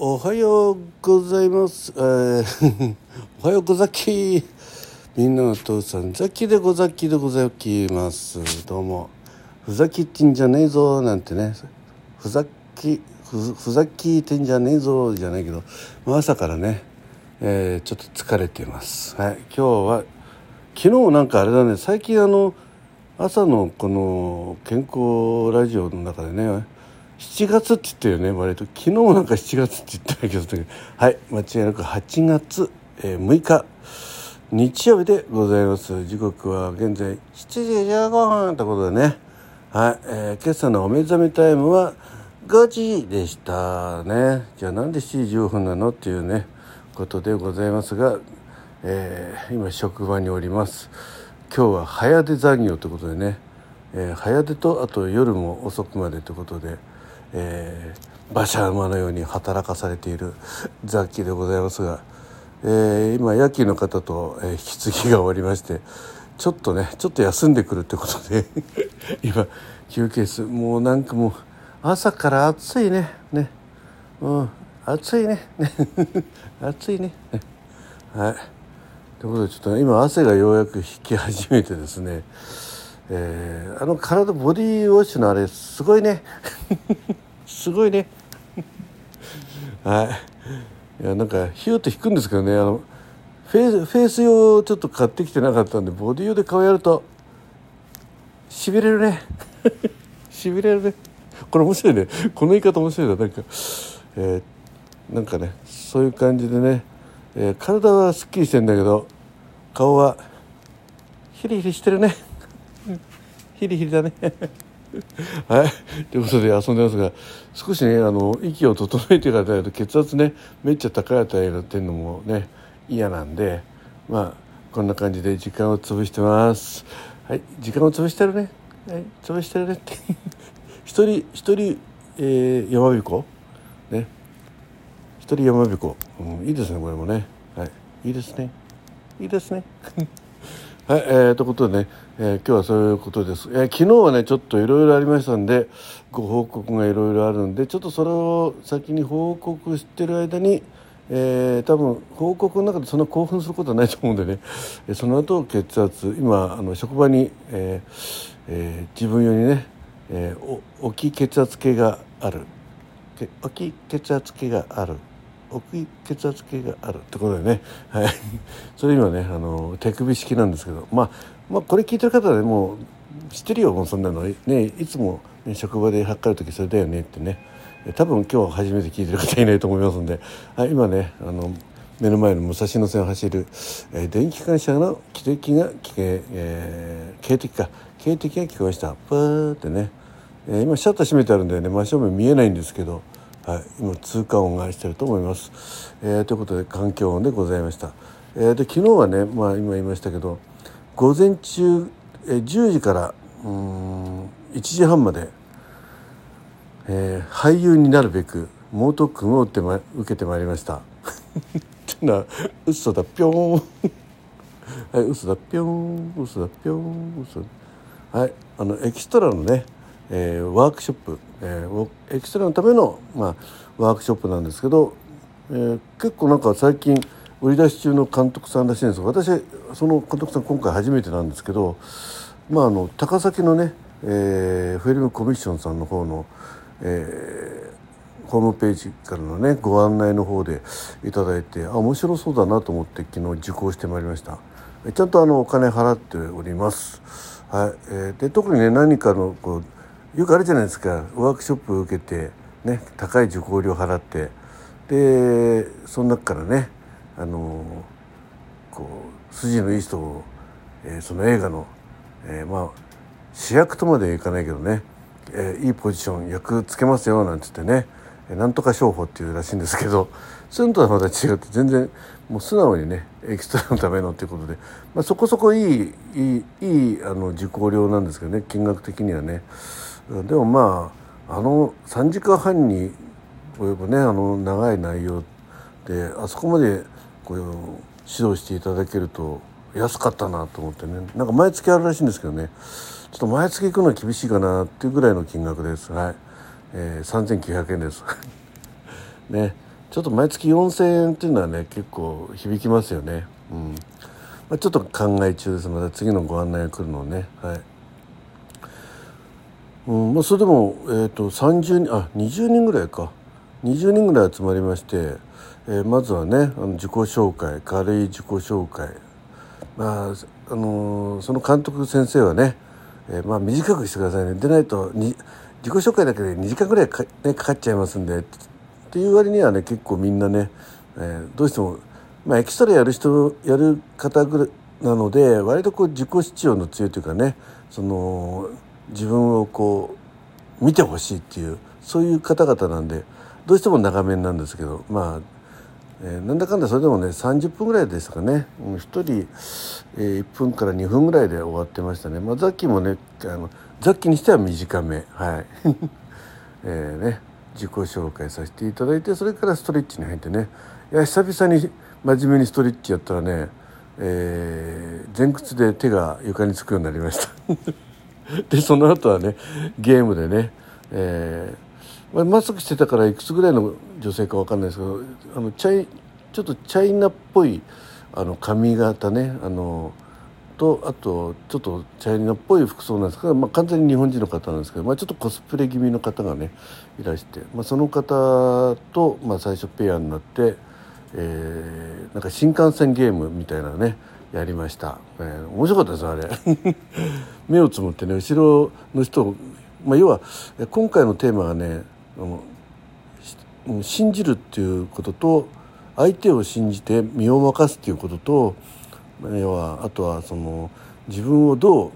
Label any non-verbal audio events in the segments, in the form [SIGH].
おはようございます。えー [LAUGHS] おはようござき。みんなの父さん、ザキでござきでござきます。どうも。ふざきってんじゃねえぞ、なんてね。ふざき、ふふざきってんじゃねえぞ、じゃないけど、まあ朝からね、えーちょっと疲れています。はい。今日は、昨日なんかあれだね、最近あの、朝のこの健康ラジオの中でね7月って言ってよね割と。昨日なんか7月って言ったけど。はい間違いなく8月、えー6日。日曜日でございます。時刻は現在7時15分ということでね。はい、えー今朝のお目覚めタイムは5時でしたね。じゃあなんで7時15分なのっていうねことでございますが、えー今職場におります。今日は早出残業ということでね、えー早出とあと夜も遅くまでということで、えー馬車馬のように働かされているザッキーでございますが、えー今夜勤の方と、引き継ぎが終わりましてちょっとねちょっと休んでくるってことで [LAUGHS] 今休憩室もうなんかもう朝から暑いねね。うん暑いね [LAUGHS] 暑いね。はい。ということでちょっと今汗がようやく引き始めてですね、えーあの体ボディウォッシュのあれすごいね。[LAUGHS] すごいね。はい。いやなんかヒューって引くんですけどね。あのフェイスフェイス用ちょっと買ってきてなかったんでボディ用で顔やるとしびれるね。[LAUGHS] しびれるね。これ面白いね。この言い方面白いな。なんか、えーなんかねそういう感じでね、えー体はすっきりしてんだけど顔はヒリヒリしてるね。ヒリヒリだね。[LAUGHS] はい。ということで遊んでますが少しねあの息を整えてからないと血圧ねめっちゃ高い値になってるのもね嫌なんでまあこんな感じで時間を潰してます。はい。時間を潰してるね。はい。潰してるね。っ [LAUGHS] て一人一人、えー、山彦ね。一人山彦、うん、いいですねこれもね。はい。いいですね。いいですね。[LAUGHS] はい、えー、ということでね、えー今日はそういうことです、えー昨日はねちょっといろいろありましたんでご報告がいろいろあるんでちょっとそれを先に報告してる間にえー多分報告の中でそんな興奮することはないと思うんでね、えーその後血圧今あの職場に、えーえー自分用にね、えーお置き血圧計がある。け置き血圧計がある。置き血圧計があるってことでね、はい、[LAUGHS] それ今ねあの手首式なんですけど、まあ、まあこれ聞いてる方はねもう知ってるよもうそんなの。ねいつも、ね、職場で測る時それだよねってね。多分今日初めて聞いてる方いないと思いますんで、はい、今ねあの目の前の武蔵野線を走る、えー電気機関車の汽笛が聞け、えー、警笛か。警笛が聞こえました。プーってね、えー今シャッター閉めてあるんでね。真正面見えないんですけど、はい、今通過音がしてると思います、えーということで環境音でございました、えーで昨日はね、まあ、今言いましたけど午前中、えー10時からうん1時半までえー俳優になるべく猛特訓を受けてま受けてまいりました。っていうのは嘘だぴょん。はい嘘だぴょん。嘘だぴょん。嘘はいあのエキストラのね、えーワークショップ、えーエキストラのための、まあ、ワークショップなんですけど、えー結構なんか最近売り出し中の監督さんらしいんですが私その監督さん今回初めてなんですけど、まあ、あの高崎のね、えーフィルムコミッションさんの方の、えーホームページからのねご案内の方でいただいてあ面白そうだなと思って昨日受講してまいりました。ちゃんとあのお金払っております。はい、えーで特にね何かのこうよくあるじゃないですか。ワークショップを受けてね高い受講料払って。でその中からねあのこう筋のいい人を、えーその映画の、えーまあ主役とまではいかないけどね、えーいいポジション役つけますよなんつってねえなんとか商法っていうらしいんですけど [LAUGHS] そういうのとはまた違って全然もう素直にねエキストラのためのっていうことで、まあ、そこそこいいいいいいあの受講料なんですけどね金額的にはね。でもまああの3時間半に及ぶねあの長い内容であそこまでこう指導していただけると安かったなと思ってね。なんか毎月あるらしいんですけどね。ちょっと毎月行くのは厳しいかなっていうぐらいの金額です。はい、えー、3900円です。[LAUGHS] ね。ちょっと毎月4,000円っていうのはね結構響きますよね。うん。まあ、ちょっと考え中ですまた次のご案内が来るのをね。はい。うんまあ、それでも、えーと、30人あ20人ぐらいか。20人ぐらい集まりまして、えー、まずはねあの自己紹介軽い自己紹介。まああのー、その監督先生はね、えー、まあ短くしてくださいね。でないとに自己紹介だけで2時間ぐらいか,、ね、かかっちゃいますんでっていう割にはね結構みんなね、えー、どうしても、まあ、エキストラやる人やる方ぐらいなので割とこう自己主張の強いというかねその自分をこう見てほしいっていうそういう方々なんでどうしても長めなんですけどまあ、えー、なんだかんだそれでもね30分ぐらいですかね。1人、えー、1分から2分ぐらいで終わってましたね、まあ、ザッキーもねあのザッキーにしては短め。はい。[LAUGHS] えね自己紹介させていただいてそれからストレッチに入ってね。いや久々に真面目にストレッチやったらね、えー、前屈で手が床につくようになりました。[LAUGHS] でその後はねゲームでね、えー、マスクしてたからいくつぐらいの女性か分かんないですけどあのチャイちょっとチャイナっぽいあの髪型ねあのとあとちょっとチャイナっぽい服装なんですけど、まあ、完全に日本人の方なんですけど、まあ、ちょっとコスプレ気味の方がねいらして、まあ、その方と、まあ、最初ペアになって、えー、なんか新幹線ゲームみたいなねやりました、えー、面白かったですあれ。[LAUGHS] 目をつむってね後ろの人まあ、要は今回のテーマがねあの信じるっていうことと相手を信じて身を任すっていうことと要はあとはその自分をどう、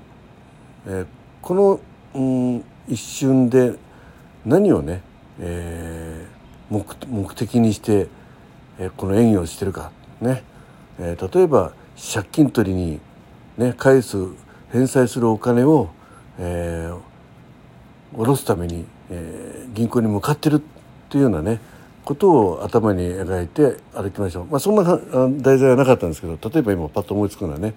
えー、この、うん、一瞬で何をね、えー、目目的にして、えー、この演技をしてるかね、えー、例えば借金取りに、ね、返す返済するお金を、えー、下ろすために、えー、銀行に向かってるっていうようなねことを頭に描いて歩きましょう、まあ、そんな題材はなかったんですけど例えば今パッと思いつくのはね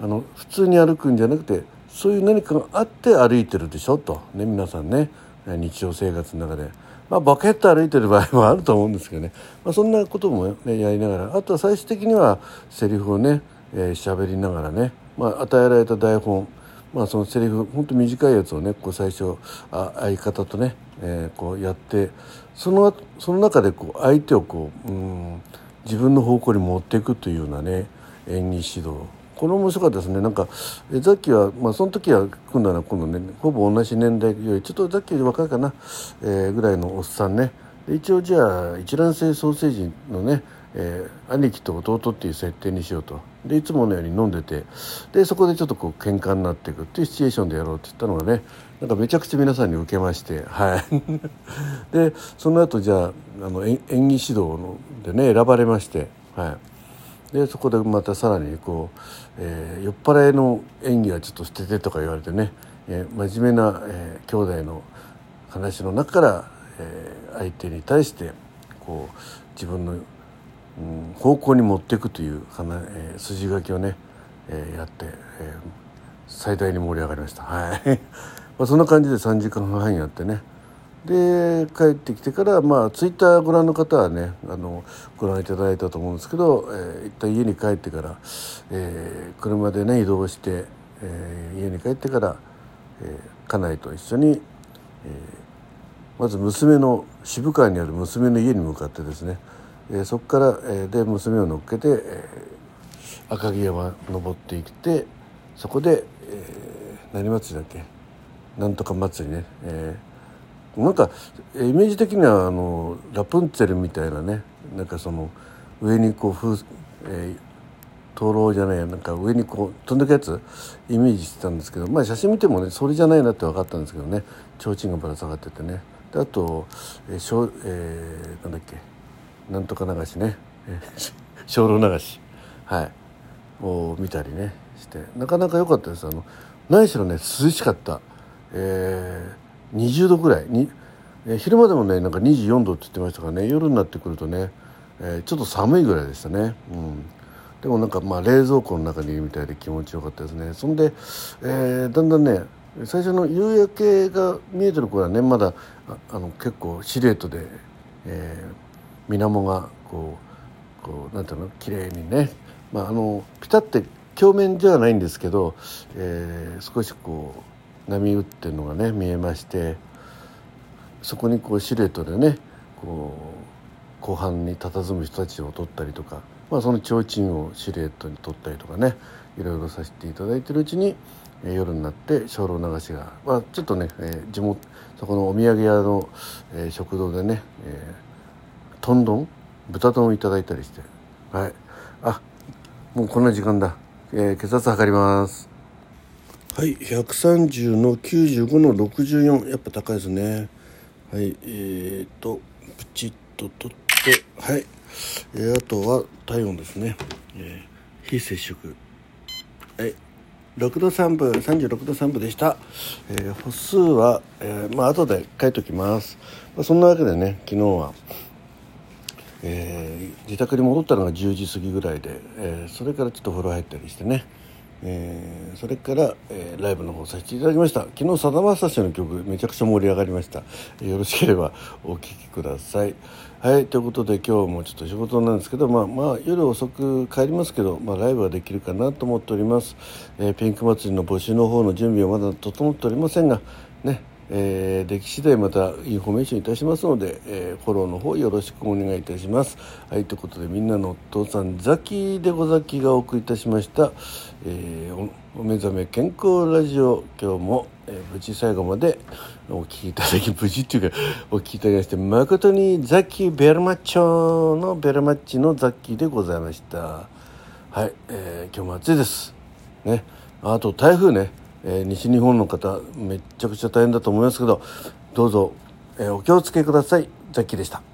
あの普通に歩くんじゃなくてそういう何かがあって歩いてるでしょと、ね、皆さんね日常生活の中で。まあ、バケット歩いてる場合もあると思うんですけどね、まあ、そんなことも、ね、やりながら。あとは最終的にはセリフをねえー、喋りながらね、まあ、与えられた台本、まあ、そのセリフ本当短いやつをねこう最初あ相方とね、えー、こうやってそのその中でこう相手をこううん自分の方向に持っていくというようなね演技指導。これ面白かったですね。なんかえザッキーは、まあ、その時は組んだのは今度ね。ほぼ同じ年代よりちょっとザッキーより若いかな、えー、ぐらいのおっさんね。一応じゃあ一卵性ソーセージのねえー、兄貴と弟っていう設定にしようと。でいつものように飲んでて。でそこでちょっとこう喧嘩になっていくっていうシチュエーションでやろうって言ったのがねなんかめちゃくちゃ皆さんに受けまして。はい。[LAUGHS] でその後じゃああの演技指導のでね選ばれまして。はい。でそこでまたさらにこう、えー、酔っ払いの演技はちょっと捨ててとか言われてね、えー、真面目な、えー、兄弟の話の中から、えー、相手に対してこう自分の方向に持っていくという、えー、筋書きをね、やって、最大に盛り上がりました。はい。[LAUGHS] まあそんな感じで3時間半やってね。で帰ってきてからまあツイッターご覧の方はねあのご覧いただいたと思うんですけど、えー、一旦家に帰ってから、えー、車でね移動して、えー、家に帰ってから、えー、家内と一緒に、えー、まず娘の渋川にある娘の家に向かってですねえ、そこから、え、で娘を乗っけて、え、赤城山登っていってそこで、え、何祭りだっけ？なんとか祭りね、え、なんかイメージ的にはあのラプンツェルみたいなね。なんかその上にこう風、えー、灯籠じゃないなんか上にこう飛んでくやつ？イメージしてたんですけどまあ写真見てもねそれじゃないなって分かったんですけどね。提灯がぶら下がっててね。であと、えーしょえー、なんだっけ？なんとか流しね。[LAUGHS] 精霊流し。はい。を見たりねして。なかなか良かったです。あの何しろね涼しかった、えー、20度ぐらい。に、えー、昼間でもねなんか24度って言ってましたからね。夜になってくるとね、えー、ちょっと寒いぐらいでしたね、うん、でもなんかまあ冷蔵庫の中にいるみたいで気持ちよかったですね。そんで、えー、だんだんね最初の夕焼けが見えてる頃はねまだあの結構シルエットで、えー水面がこうこうなんていうの？綺麗にね、まあ、あのピタって鏡面ではないんですけど、えー、少しこう波打ってるのがね見えましてそこにこうシルエットでねこう後半に佇む人たちを撮ったりとか、まあ、その提灯をシルエットに撮ったりとかねいろいろさせていただいてるうちに、夜になって精霊流しが、まあ、ちょっとね、えー、地元そこのお土産屋の、えー、食堂でね、えー、とん丼豚丼をいただいたりして。はい。あもうこんな時間だ、えー、血圧測ります。はい。130の95の64やっぱ高いですね。はい。えーとプチッと取って。はい、えー、あとは体温ですね、えー、非接触。はい。6度3分。36度3分でした、えー、歩数は、えー、まあ後で書いときます、まあ、そんなわけでね昨日は、えー、自宅に戻ったのが10時過ぎぐらいで、えー、それからちょっと風呂入ったりしてね。えー、それから、え、ライブの方させていただきました。昨日さだまさしの曲めちゃくちゃ盛り上がりました、よろしければお聴きください。はいということで今日もちょっと仕事なんですけどまあまあ夜遅く帰りますけど、まあ、ライブはできるかなと思っております、え、ピンク祭りの募集の方の準備はまだ整っておりませんがねえー、歴史でまたインフォメーションいたしますので、えー、フォローの方よろしくお願いいたします。はいということでみんなのお父さんザキでござきがお送りいたしました、えー、お目覚め健康ラジオ今日も、えー、無事最後までお聞きいただき無事っていうかお聞きいただきまして誠にザキベルマッチョのベルマッチのザキでございました。はい、えー、今日も暑いです。ね、あと台風ね。えー、西日本の方めちゃくちゃ大変だと思いますけどどうぞ、えー、お気をつけくださいザッキーでした。